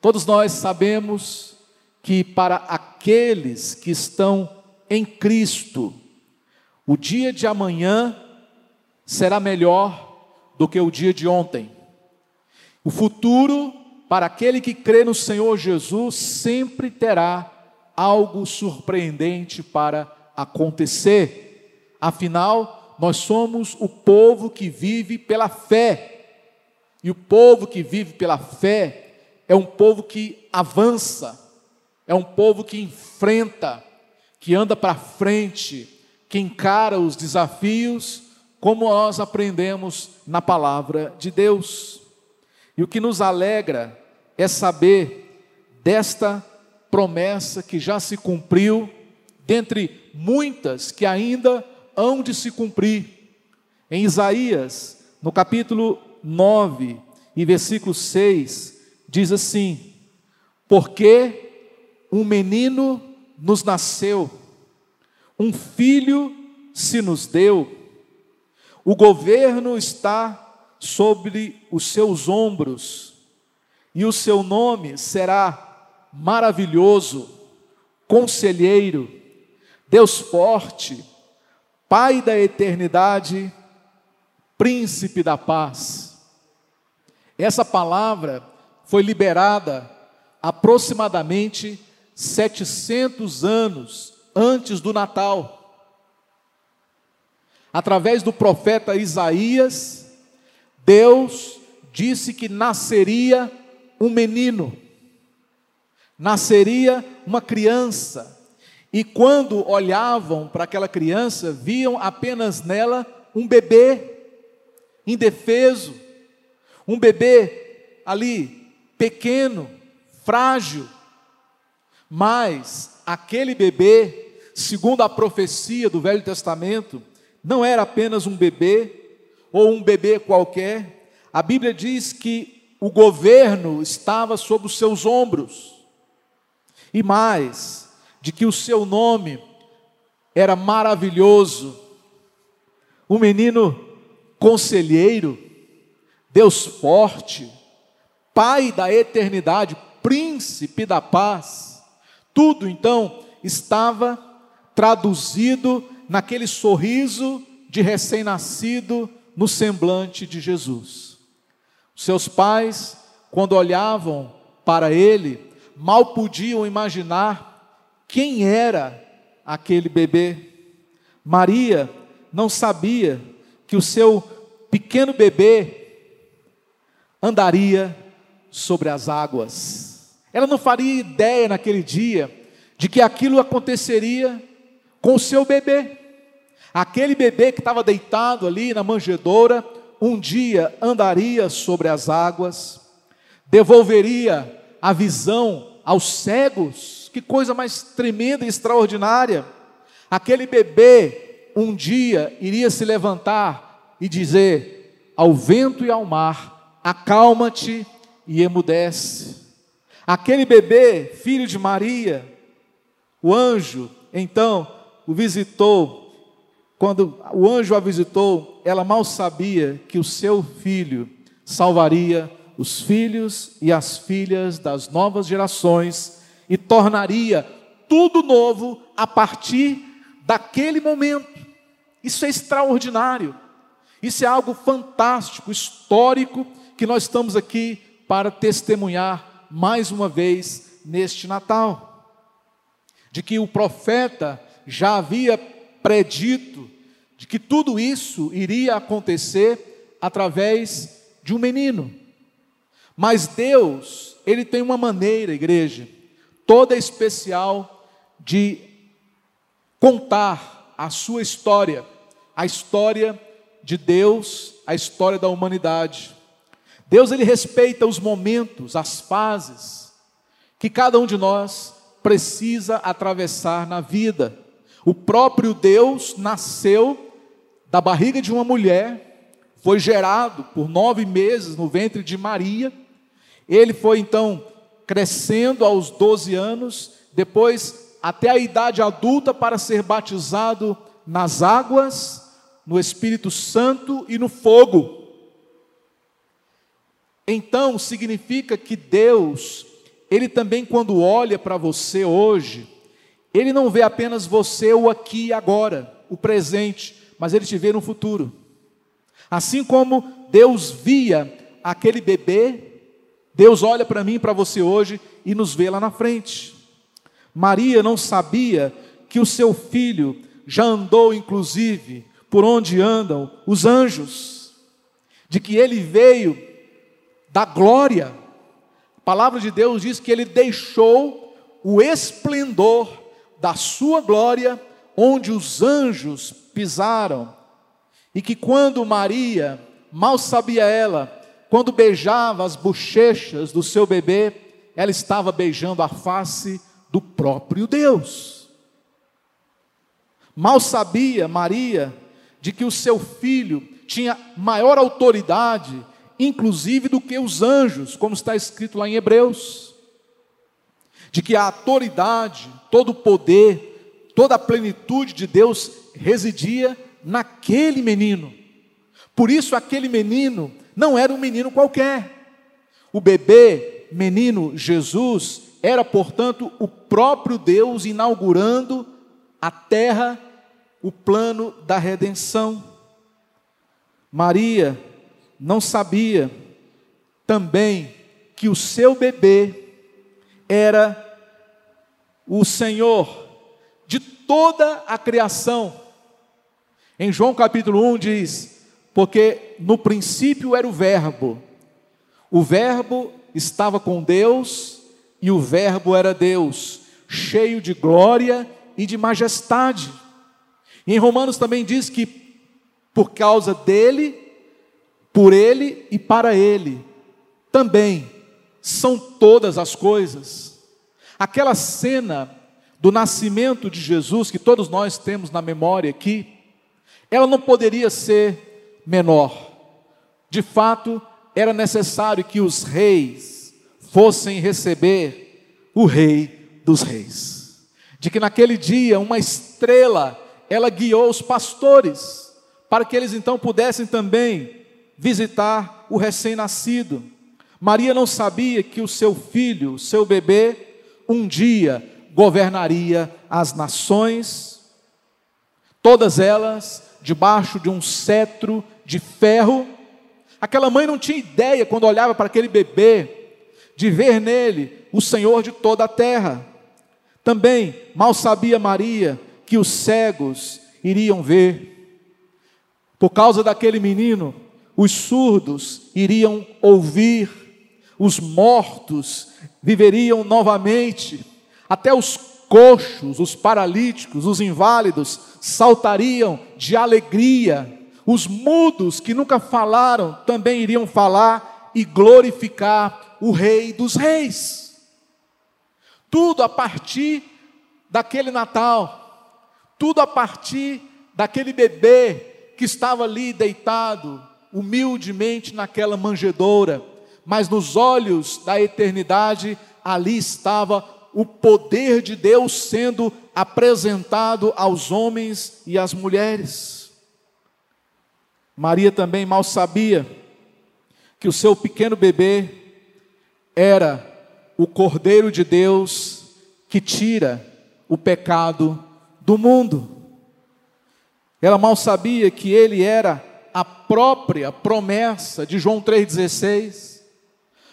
Todos nós sabemos que para aqueles que estão em Cristo, o dia de amanhã será melhor do que o dia de ontem. O futuro, para aquele que crê no Senhor Jesus, sempre terá algo surpreendente para acontecer. Afinal, nós somos o povo que vive pela fé. E o povo que vive pela fé é um povo que avança, é um povo que enfrenta, que anda para frente, que encara os desafios, como nós aprendemos na palavra de Deus. E o que nos alegra é saber desta promessa que já se cumpriu, dentre muitas que ainda hão de se cumprir. Em Isaías, no capítulo 9 e versículo 6, diz assim: Porque um menino nos nasceu, um filho se nos deu, o governo está sobre os seus ombros, e o seu nome será maravilhoso, conselheiro, Deus forte, Pai da eternidade, príncipe da paz. Essa palavra foi liberada aproximadamente 700 anos antes do Natal. Através do profeta Isaías, Deus disse que nasceria um menino, nasceria uma criança, e quando olhavam para aquela criança, viam apenas nela um bebê indefeso, um bebê ali pequeno, frágil, mas aquele bebê, segundo a profecia do Velho Testamento, não era apenas um bebê ou um bebê qualquer. A Bíblia diz que o governo estava sob os seus ombros. E mais, de que o seu nome era maravilhoso, um menino conselheiro, Deus forte, Pai da eternidade, príncipe da paz. Tudo então estava traduzido naquele sorriso de recém-nascido no semblante de Jesus. Seus pais, quando olhavam para ele, mal podiam imaginar quem era aquele bebê. Maria não sabia que o seu pequeno bebê andaria sobre as águas. Ela não faria ideia naquele dia de que aquilo aconteceria com o seu bebê. Aquele bebê que estava deitado ali na manjedoura, um dia andaria sobre as águas, devolveria a visão aos cegos. Que coisa mais tremenda e extraordinária. Aquele bebê um dia iria se levantar e dizer ao vento e ao mar: Acalma-te e emudece. Aquele bebê, filho de Maria, o anjo, então, o visitou. Quando o anjo a visitou, ela mal sabia que o seu filho salvaria os filhos e as filhas das novas gerações e tornaria tudo novo a partir daquele momento. Isso é extraordinário. Isso é algo fantástico, histórico, que nós estamos aqui para testemunhar mais uma vez neste Natal. De que o profeta já havia predito de que tudo isso iria acontecer através de um menino. Mas Deus, ele tem uma maneira, igreja, toda especial de contar a sua história, a história de Deus, a história da humanidade. Deus ele respeita os momentos, as fases que cada um de nós precisa atravessar na vida. O próprio Deus nasceu da barriga de uma mulher, foi gerado por nove meses no ventre de Maria. Ele foi então crescendo aos 12 anos, depois até a idade adulta para ser batizado nas águas, no Espírito Santo e no fogo então significa que Deus, ele também, quando olha para você hoje, ele não vê apenas você o aqui e agora, o presente, mas ele te vê no futuro. Assim como Deus via aquele bebê, Deus olha para mim e para você hoje e nos vê lá na frente. Maria não sabia que o seu filho já andou, inclusive, por onde andam os anjos, de que ele veio da glória. A palavra de Deus diz que ele deixou o esplendor da sua glória onde os anjos pisaram, e que quando Maria, mal sabia ela, quando beijava as bochechas do seu bebê, ela estava beijando a face do próprio Deus. Mal sabia Maria de que o seu filho tinha maior autoridade, inclusive do que os anjos, como está escrito lá em Hebreus. De que a autoridade, todo o poder, toda a plenitude de Deus residia naquele menino. Por isso, aquele menino não era um menino qualquer. O bebê, menino Jesus, era, portanto, o próprio Deus inaugurando a terra, o plano da redenção. Maria não sabia também que o seu bebê era o Senhor de toda a criação. Em João capítulo 1 diz: Porque no princípio era o Verbo, o Verbo estava com Deus e o Verbo era Deus, cheio de glória e de majestade. Em Romanos também diz que por causa dele, por ele e para ele, também são todas as coisas. Aquela cena do nascimento de Jesus, que todos nós temos na memória aqui, ela não poderia ser menor. De fato, era necessário que os reis, fossem receber o Rei dos Reis. De que naquele dia uma estrela ela guiou os pastores para que eles então pudessem também visitar o recém-nascido. Maria não sabia que o seu filho, o seu bebê, um dia governaria as nações, todas elas debaixo de um cetro de ferro. Aquela mãe não tinha ideia quando olhava para aquele bebê de ver nele o Senhor de toda a terra. Também mal sabia Maria que os cegos iriam ver. Por causa daquele menino, os surdos iriam ouvir, os mortos viveriam novamente, até os coxos, os paralíticos, os inválidos saltariam de alegria, os mudos que nunca falaram também iriam falar e glorificar o Rei dos Reis. Tudo a partir daquele Natal, tudo a partir daquele bebê que estava ali deitado humildemente naquela manjedoura, mas nos olhos da eternidade ali estava o poder de Deus sendo apresentado aos homens e às mulheres. Maria também mal sabia que o seu pequeno bebê era o Cordeiro de Deus que tira o pecado do mundo. Ela mal sabia que ele era própria promessa de João 3,16.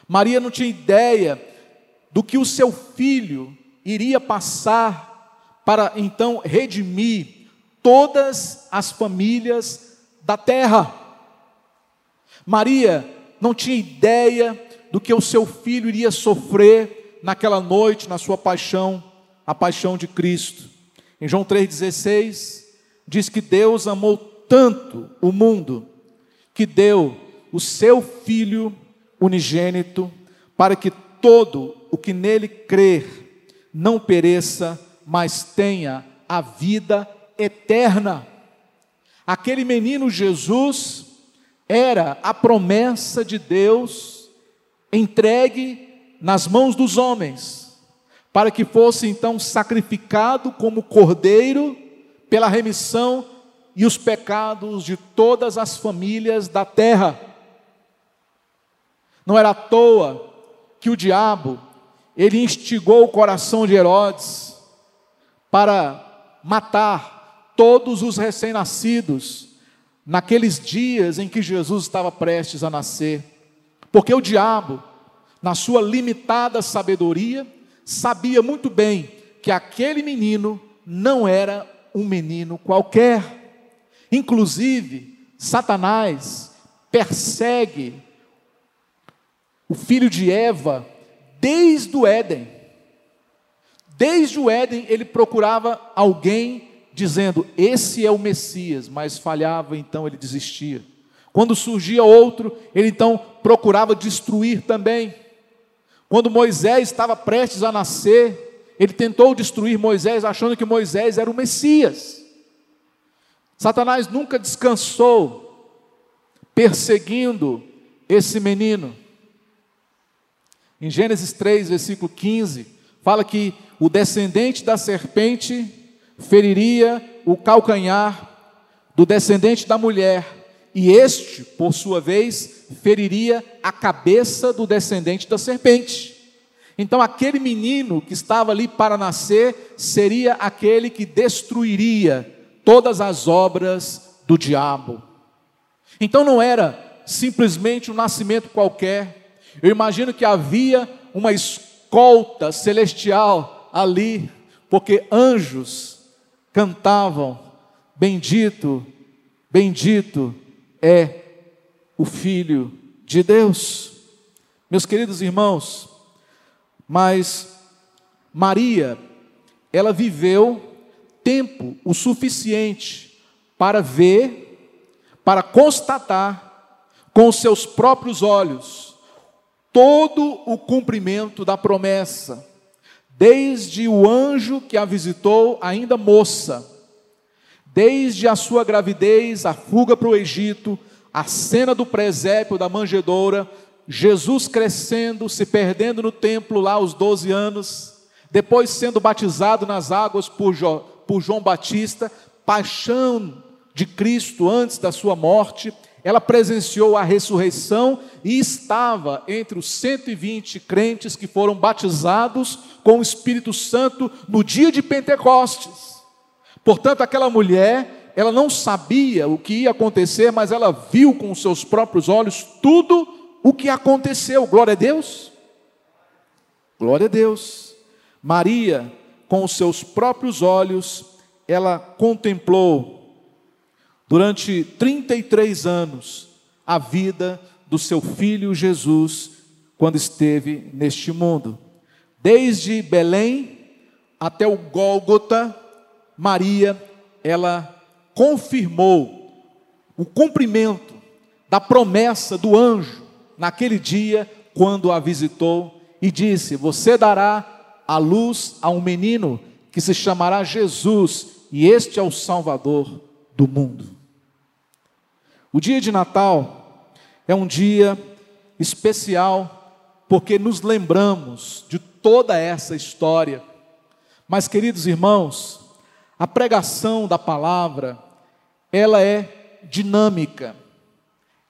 Maria não tinha ideia do que o seu filho iria passar para então redimir todas as famílias da terra. Maria não tinha ideia do que o seu filho iria sofrer naquela noite, na sua paixão, a paixão de Cristo. Em João 3,16, diz que Deus amou tanto o mundo, que deu o seu Filho unigênito, para que todo o que nele crer não pereça, mas tenha a vida eterna. Aquele menino Jesus era a promessa de Deus entregue nas mãos dos homens, para que fosse então sacrificado como cordeiro pela remissão e os pecados de todas as famílias da terra. Não era à toa que o diabo, ele instigou o coração de Herodes para matar todos os recém-nascidos naqueles dias em que Jesus estava prestes a nascer. Porque o diabo, na sua limitada sabedoria, sabia muito bem que aquele menino não era um menino qualquer. Inclusive, Satanás persegue o filho de Eva desde o Éden. Desde o Éden ele procurava alguém dizendo: Esse é o Messias, mas falhava, então ele desistia. Quando surgia outro, ele então procurava destruir também. Quando Moisés estava prestes a nascer, ele tentou destruir Moisés, achando que Moisés era o Messias. Satanás nunca descansou perseguindo esse menino. Em Gênesis 3, versículo 15, fala que o descendente da serpente feriria o calcanhar do descendente da mulher, e este, por sua vez, feriria a cabeça do descendente da serpente. Então, aquele menino que estava ali para nascer seria aquele que destruiria todas as obras do diabo. Então, não era simplesmente um nascimento qualquer, eu imagino que havia uma escolta celestial ali, porque anjos cantavam: Bendito, bendito é o Filho de Deus. Meus queridos irmãos, mas Maria, ela viveu tempo o suficiente para ver, para constatar com seus próprios olhos todo o cumprimento da promessa, desde o anjo que a visitou, ainda moça, desde a sua gravidez, a fuga para o Egito, a cena do presépio da manjedoura, Jesus crescendo, se perdendo no templo lá aos 12 anos, depois sendo batizado nas águas por, jo, por João Batista, paixão de Cristo antes da sua morte, ela presenciou a ressurreição e estava entre os 120 crentes que foram batizados com o Espírito Santo no dia de Pentecostes. Portanto, aquela mulher, ela não sabia o que ia acontecer, mas ela viu com seus próprios olhos tudo o que aconteceu. Glória a Deus. Glória a Deus. Maria, com os seus próprios olhos, ela contemplou durante 33 anos a vida do seu filho Jesus quando esteve neste mundo. Desde Belém até o Gólgota, Maria, ela confirmou o cumprimento da promessa do anjo naquele dia quando a visitou e disse: Você dará a luz a um menino que se chamará Jesus, e este é o Salvador do mundo. O dia de Natal é um dia especial porque nos lembramos de toda essa história. Mas, queridos irmãos, a pregação da palavra, ela é dinâmica,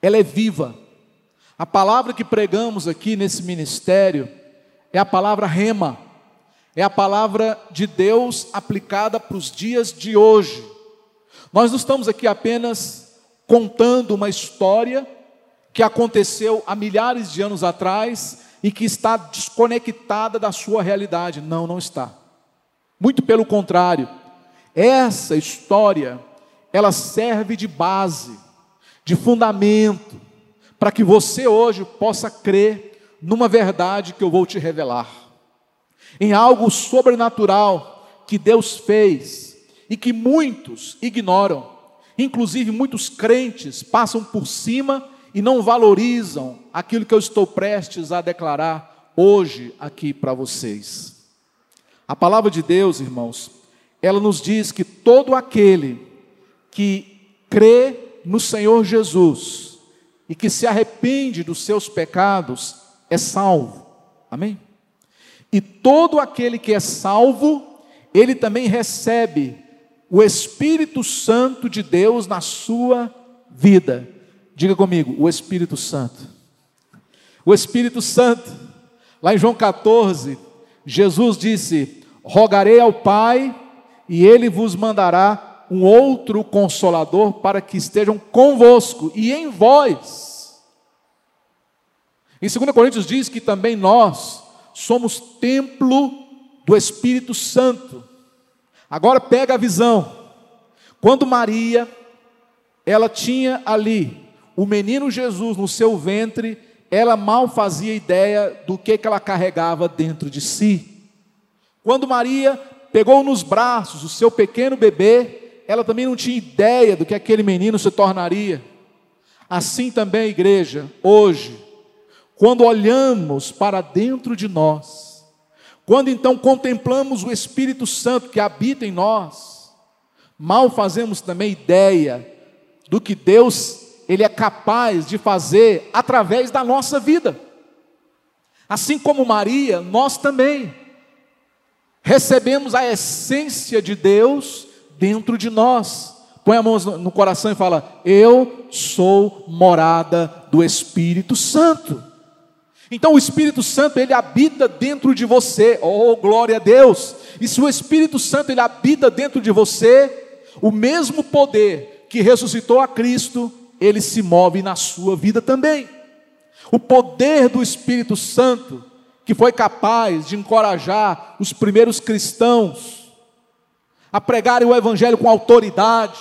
ela é viva. A palavra que pregamos aqui nesse ministério é a palavra rema, é a palavra de Deus aplicada para os dias de hoje. Nós não estamos aqui apenas contando uma história que aconteceu há milhares de anos atrás e que está desconectada da sua realidade. Não, não está. Muito pelo contrário, essa história, ela serve de base, de fundamento, para que você hoje possa crer numa verdade que eu vou te revelar, em algo sobrenatural que Deus fez e que muitos ignoram. Inclusive, muitos crentes passam por cima e não valorizam aquilo que eu estou prestes a declarar hoje aqui para vocês. A palavra de Deus, irmãos, ela nos diz que todo aquele que crê no Senhor Jesus e que se arrepende dos seus pecados é salvo. Amém? E todo aquele que é salvo, ele também recebe o Espírito Santo de Deus na sua vida. Diga comigo, o Espírito Santo. O Espírito Santo, lá em João 14, Jesus disse: Rogarei ao Pai, e ele vos mandará um outro consolador para que estejam convosco e em vós. Em 2 Coríntios diz que também nós somos templo do Espírito Santo. Agora pega a visão. Quando Maria, ela tinha ali o menino Jesus no seu ventre, ela mal fazia ideia do que, que ela carregava dentro de si. Quando Maria pegou nos braços o seu pequeno bebê, ela também não tinha ideia do que aquele menino se tornaria. Assim também igreja, hoje, quando olhamos para dentro de nós, quando então contemplamos o Espírito Santo que habita em nós, mal fazemos também ideia do que Deus ele é capaz de fazer através da nossa vida. Assim como Maria, nós também recebemos a essência de Deus dentro de nós. Põe a mão no coração e fala: Eu sou morada do Espírito Santo. Então o Espírito Santo ele habita dentro de você. Oh, glória a Deus! E se o Espírito Santo ele habita dentro de você, o mesmo poder que ressuscitou a Cristo ele se move na sua vida também. O poder do Espírito Santo, que foi capaz de encorajar os primeiros cristãos a pregarem o Evangelho com autoridade,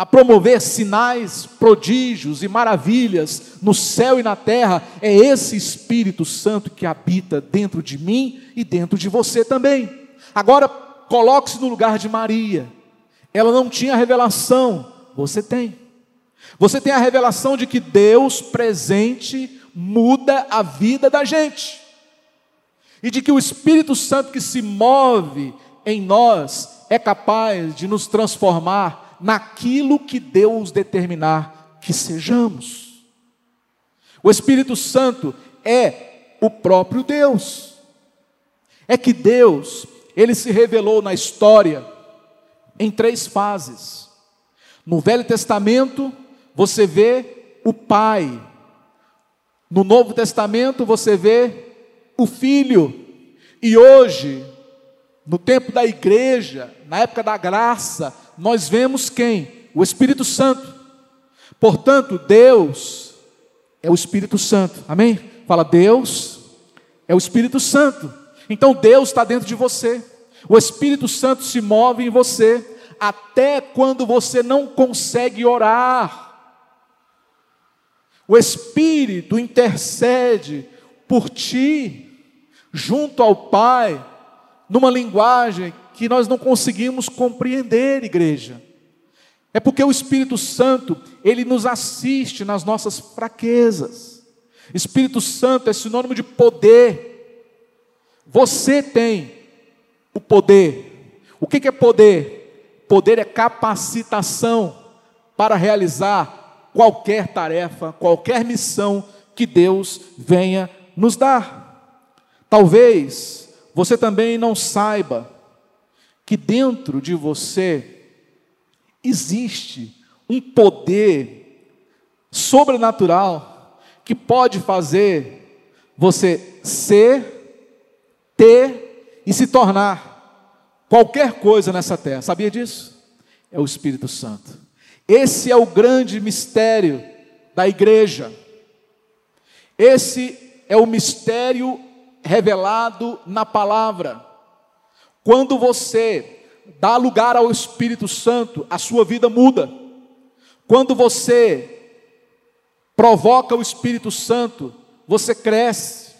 a promover sinais, prodígios e maravilhas no céu e na terra, é esse Espírito Santo que habita dentro de mim e dentro de você também. Agora, coloque-se no lugar de Maria. Ela não tinha revelação, você tem. Você tem a revelação de que Deus presente muda a vida da gente. E de que o Espírito Santo que se move em nós é capaz de nos transformar naquilo que Deus determinar que sejamos. O Espírito Santo é o próprio Deus. É que Deus, ele se revelou na história em três fases. No Velho Testamento, você vê o Pai. No Novo Testamento você vê o Filho. E hoje, no tempo da igreja, na época da graça, nós vemos quem? O Espírito Santo. Portanto, Deus é o Espírito Santo. Amém? Fala, Deus é o Espírito Santo. Então Deus está dentro de você. O Espírito Santo se move em você até quando você não consegue orar. O Espírito intercede por ti, junto ao Pai, numa linguagem que nós não conseguimos compreender, igreja. É porque o Espírito Santo, ele nos assiste nas nossas fraquezas. Espírito Santo é sinônimo de poder. Você tem o poder. O que é poder? Poder é capacitação para realizar qualquer tarefa, qualquer missão que Deus venha nos dar. Talvez você também não saiba que dentro de você existe um poder sobrenatural que pode fazer você ser, ter e se tornar qualquer coisa nessa terra. Sabia disso? É o Espírito Santo. Esse é o grande mistério da igreja. Esse é o mistério revelado na palavra. Quando você dá lugar ao Espírito Santo, a sua vida muda. Quando você provoca o Espírito Santo, você cresce.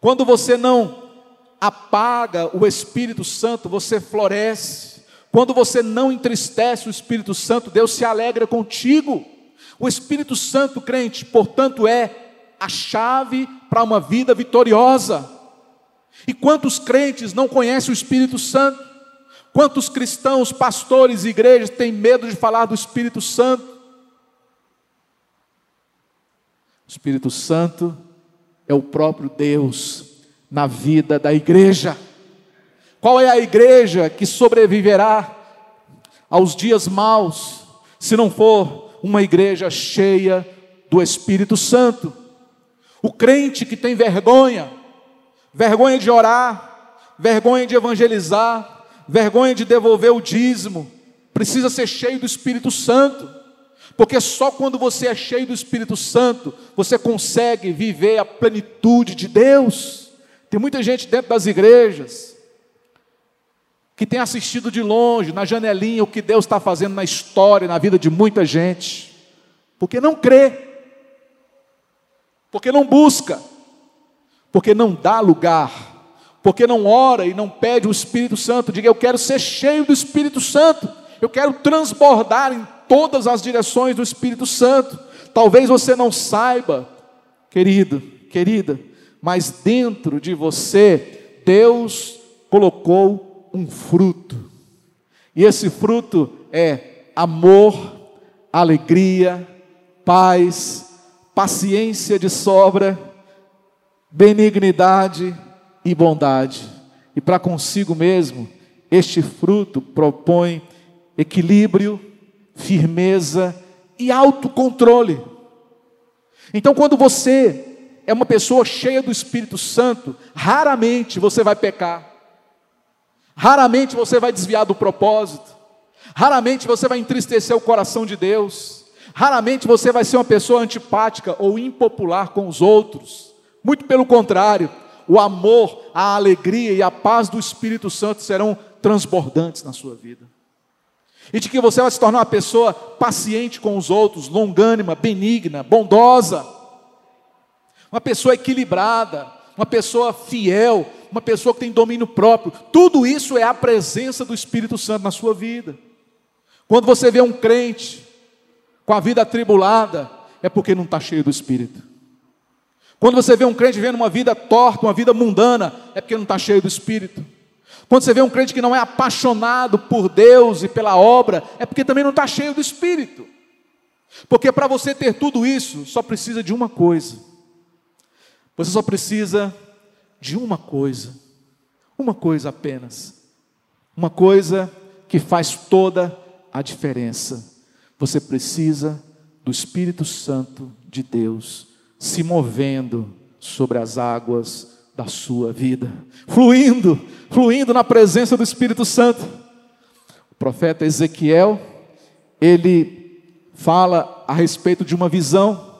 Quando você não apaga o Espírito Santo, você floresce. Quando você não entristece o Espírito Santo, Deus se alegra contigo. O Espírito Santo, crente, portanto, é a chave para uma vida vitoriosa. E quantos crentes não conhecem o Espírito Santo? Quantos cristãos, pastores e igrejas têm medo de falar do Espírito Santo? O Espírito Santo é o próprio Deus na vida da igreja. Qual é a igreja que sobreviverá aos dias maus, se não for uma igreja cheia do Espírito Santo? O crente que tem vergonha vergonha de orar, vergonha de evangelizar, vergonha de devolver o dízimo, precisa ser cheio do Espírito Santo, porque só quando você é cheio do Espírito Santo você consegue viver a plenitude de Deus. Tem muita gente dentro das igrejas que tem assistido de longe, na janelinha, o que Deus está fazendo na história, na vida de muita gente, porque não crê, porque não busca, porque não dá lugar porque não ora e não pede o Espírito Santo, diga: Eu quero ser cheio do Espírito Santo, eu quero transbordar em todas as direções do Espírito Santo. Talvez você não saiba, querido, querida, mas dentro de você, Deus colocou um fruto, e esse fruto é amor, alegria, paz, paciência de sobra, benignidade, e bondade. E para consigo mesmo, este fruto propõe equilíbrio, firmeza e autocontrole. Então, quando você é uma pessoa cheia do Espírito Santo, raramente você vai pecar, raramente você vai desviar do propósito, raramente você vai entristecer o coração de Deus, raramente você vai ser uma pessoa antipática ou impopular com os outros, muito pelo contrário, o amor, a alegria e a paz do Espírito Santo serão transbordantes na sua vida. E de que você vai se tornar uma pessoa paciente com os outros, longânima, benigna, bondosa, uma pessoa equilibrada, uma pessoa fiel, uma pessoa que tem domínio próprio. Tudo isso é a presença do Espírito Santo na sua vida. Quando você vê um crente com a vida atribulada, é porque não está cheio do Espírito. Quando você vê um crente vivendo uma vida torta, uma vida mundana, é porque não está cheio do Espírito. Quando você vê um crente que não é apaixonado por Deus e pela obra, é porque também não está cheio do Espírito. Porque para você ter tudo isso, só precisa de uma coisa. Você só precisa de uma coisa. Uma coisa apenas. Uma coisa que faz toda a diferença. Você precisa do Espírito Santo de Deus se movendo sobre as águas da sua vida, fluindo, fluindo na presença do Espírito Santo. O profeta Ezequiel, ele fala a respeito de uma visão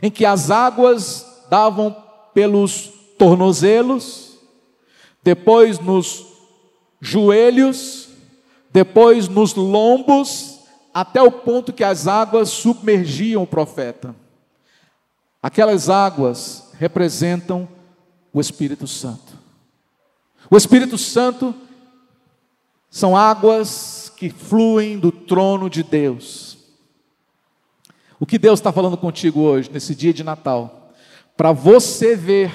em que as águas davam pelos tornozelos, depois nos joelhos, depois nos lombos, até o ponto que as águas submergiam o profeta. Aquelas águas representam o Espírito Santo. O Espírito Santo são águas que fluem do trono de Deus. O que Deus está falando contigo hoje, nesse dia de Natal, para você ver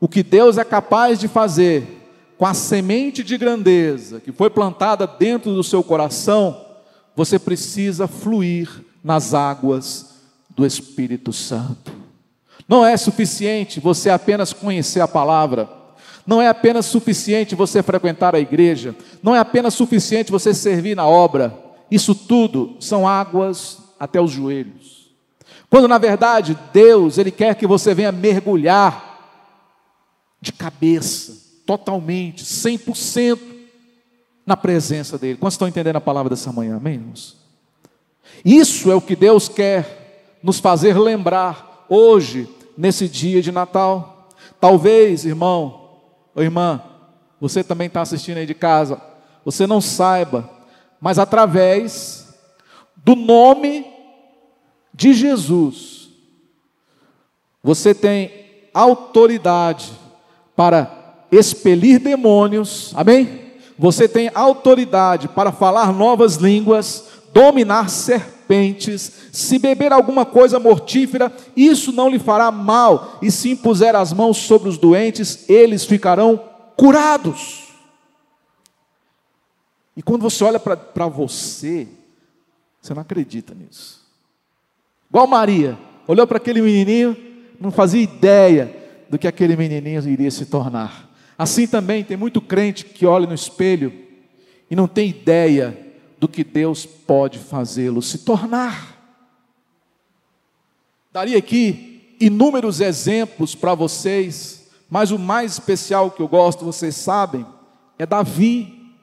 o que Deus é capaz de fazer com a semente de grandeza que foi plantada dentro do seu coração, você precisa fluir nas águas do Espírito Santo. Não é suficiente você apenas conhecer a palavra, não é apenas suficiente você frequentar a igreja, não é apenas suficiente você servir na obra, isso tudo são águas até os joelhos. Quando na verdade Deus, Ele quer que você venha mergulhar de cabeça, totalmente, 100% na presença dEle. Quantos estão entendendo a palavra dessa manhã, amém, irmãos? Isso é o que Deus quer nos fazer lembrar hoje, nesse dia de Natal. Talvez, irmão ou irmã, você também está assistindo aí de casa, você não saiba, mas através do nome de Jesus, você tem autoridade para expelir demônios, amém? Você tem autoridade para falar novas línguas, dominar serpentes se beber alguma coisa mortífera, isso não lhe fará mal, e se impuser as mãos sobre os doentes, eles ficarão curados. E quando você olha para você, você não acredita nisso. Igual Maria, olhou para aquele menininho, não fazia ideia do que aquele menininho iria se tornar. Assim também tem muito crente que olha no espelho e não tem ideia do que Deus pode fazê-lo se tornar. Daria aqui inúmeros exemplos para vocês, mas o mais especial que eu gosto, vocês sabem, é Davi.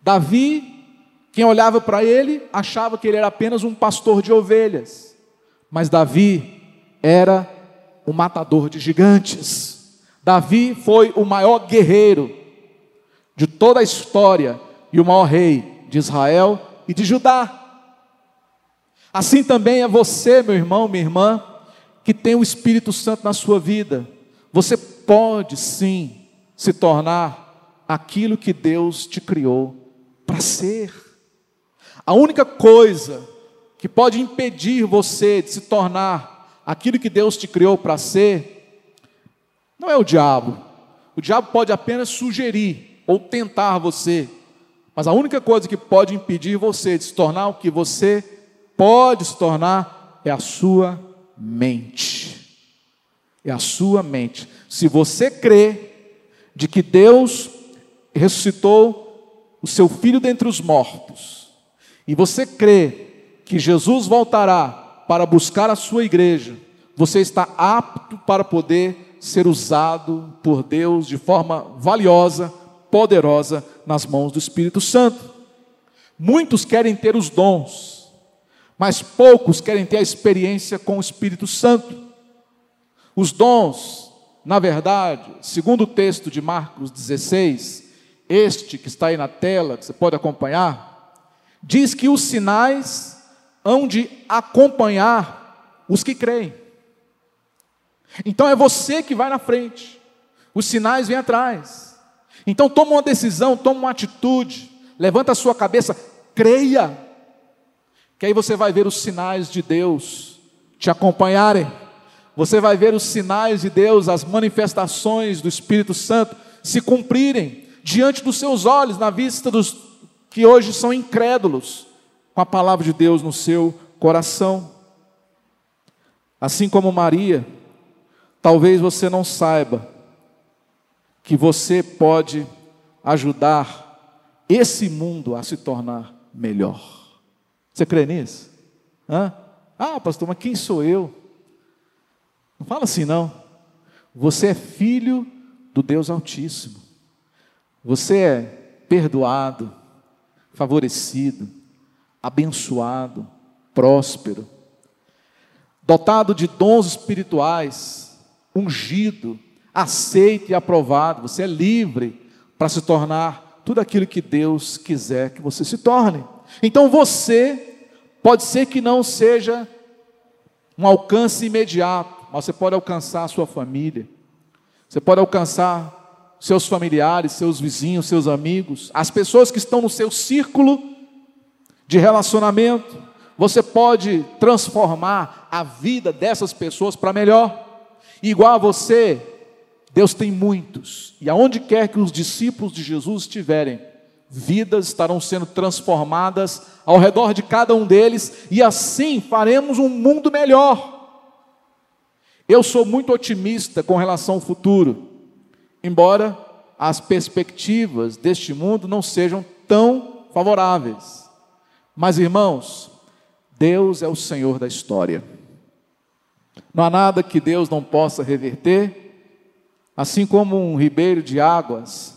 Davi, quem olhava para ele, achava que ele era apenas um pastor de ovelhas, mas Davi era o matador de gigantes. Davi foi o maior guerreiro de toda a história e o maior rei de Israel e de Judá. Assim também é você, meu irmão, minha irmã, que tem o Espírito Santo na sua vida. Você pode sim se tornar aquilo que Deus te criou para ser. A única coisa que pode impedir você de se tornar aquilo que Deus te criou para ser, não é o diabo. O diabo pode apenas sugerir ou tentar você, mas a única coisa que pode impedir você de se tornar o que você pode se tornar é a sua mente. É a sua mente. Se você crê de que Deus ressuscitou o seu filho dentre os mortos, e você crê que Jesus voltará para buscar a sua igreja, você está apto para poder ser usado por Deus de forma valiosa, poderosa nas mãos do Espírito Santo. Muitos querem ter os dons, mas poucos querem ter a experiência com o Espírito Santo. Os dons, na verdade, segundo o texto de Marcos 16, este que está aí na tela, que você pode acompanhar, diz que os sinais hão de acompanhar os que creem. Então é você que vai na frente, os sinais vêm atrás. Então toma uma decisão, toma uma atitude, levanta a sua cabeça, creia, que aí você vai ver os sinais de Deus te acompanharem. Você vai ver os sinais de Deus, as manifestações do Espírito Santo se cumprirem diante dos seus olhos, na vista dos que hoje são incrédulos, com a palavra de Deus no seu coração. Assim como Maria, talvez você não saiba que você pode ajudar esse mundo a se tornar melhor. Você crê nisso? Hã? Ah, pastor, mas quem sou eu? Não fala assim, não. Você é filho do Deus Altíssimo. Você é perdoado, favorecido, abençoado, próspero, dotado de dons espirituais, ungido, aceito e aprovado. Você é livre para se tornar tudo aquilo que Deus quiser que você se torne. Então você pode ser que não seja um alcance imediato, mas você pode alcançar a sua família, você pode alcançar seus familiares, seus vizinhos, seus amigos, as pessoas que estão no seu círculo de relacionamento. Você pode transformar a vida dessas pessoas para melhor. Igual a você, Deus tem muitos, e aonde quer que os discípulos de Jesus estiverem, vidas estarão sendo transformadas ao redor de cada um deles, e assim faremos um mundo melhor. Eu sou muito otimista com relação ao futuro, embora as perspectivas deste mundo não sejam tão favoráveis. Mas, irmãos, Deus é o Senhor da história. Não há nada que Deus não possa reverter, assim como um ribeiro de águas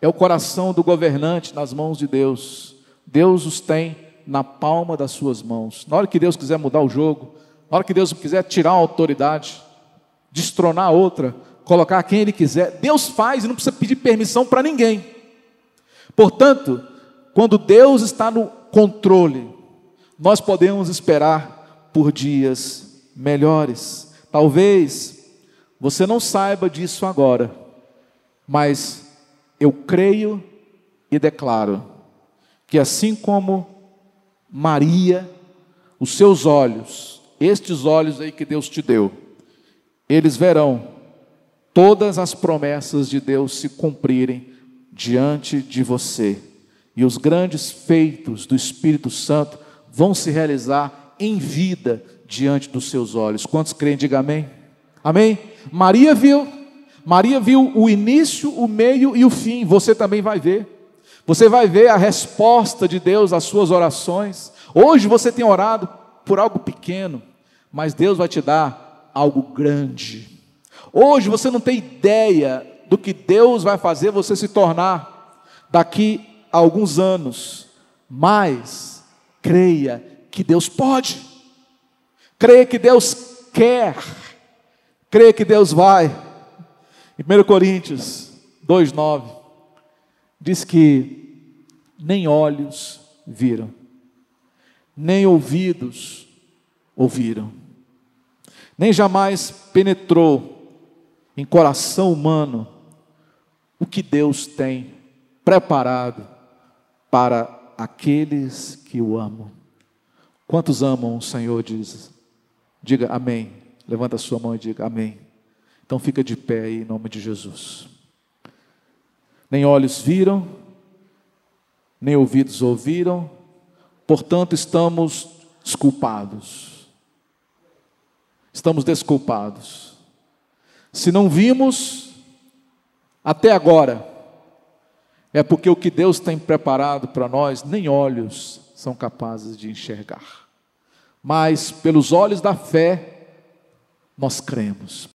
é o coração do governante nas mãos de Deus. Deus os tem na palma das suas mãos. Na hora que Deus quiser mudar o jogo, na hora que Deus quiser tirar a autoridade, destronar outra, colocar quem Ele quiser. Deus faz e não precisa pedir permissão para ninguém. Portanto, quando Deus está no controle, nós podemos esperar por dias melhores. Talvez você não saiba disso agora, mas eu creio e declaro que assim como Maria, os seus olhos, estes olhos aí que Deus te deu, eles verão todas as promessas de Deus se cumprirem diante de você. E os grandes feitos do Espírito Santo vão se realizar em vida diante dos seus olhos. Quantos creem? Diga amém. Amém? Maria viu, Maria viu o início, o meio e o fim. Você também vai ver. Você vai ver a resposta de Deus às suas orações. Hoje você tem orado por algo pequeno, mas Deus vai te dar algo grande. Hoje você não tem ideia do que Deus vai fazer você se tornar daqui a alguns anos, mas creia que Deus pode, creia que Deus quer, creia que Deus vai. Em 1 Coríntios 2,9 diz que nem olhos viram, nem ouvidos ouviram, nem jamais penetrou em coração humano o que Deus tem preparado para aqueles que o amam. Quantos amam o Senhor? Diz, diga amém. Levanta a sua mão e diga amém. Então fica de pé aí em nome de Jesus. Nem olhos viram, nem ouvidos ouviram, portanto estamos desculpados. Estamos desculpados. Se não vimos até agora, é porque o que Deus tem preparado para nós, nem olhos são capazes de enxergar. Mas pelos olhos da fé, nós cremos.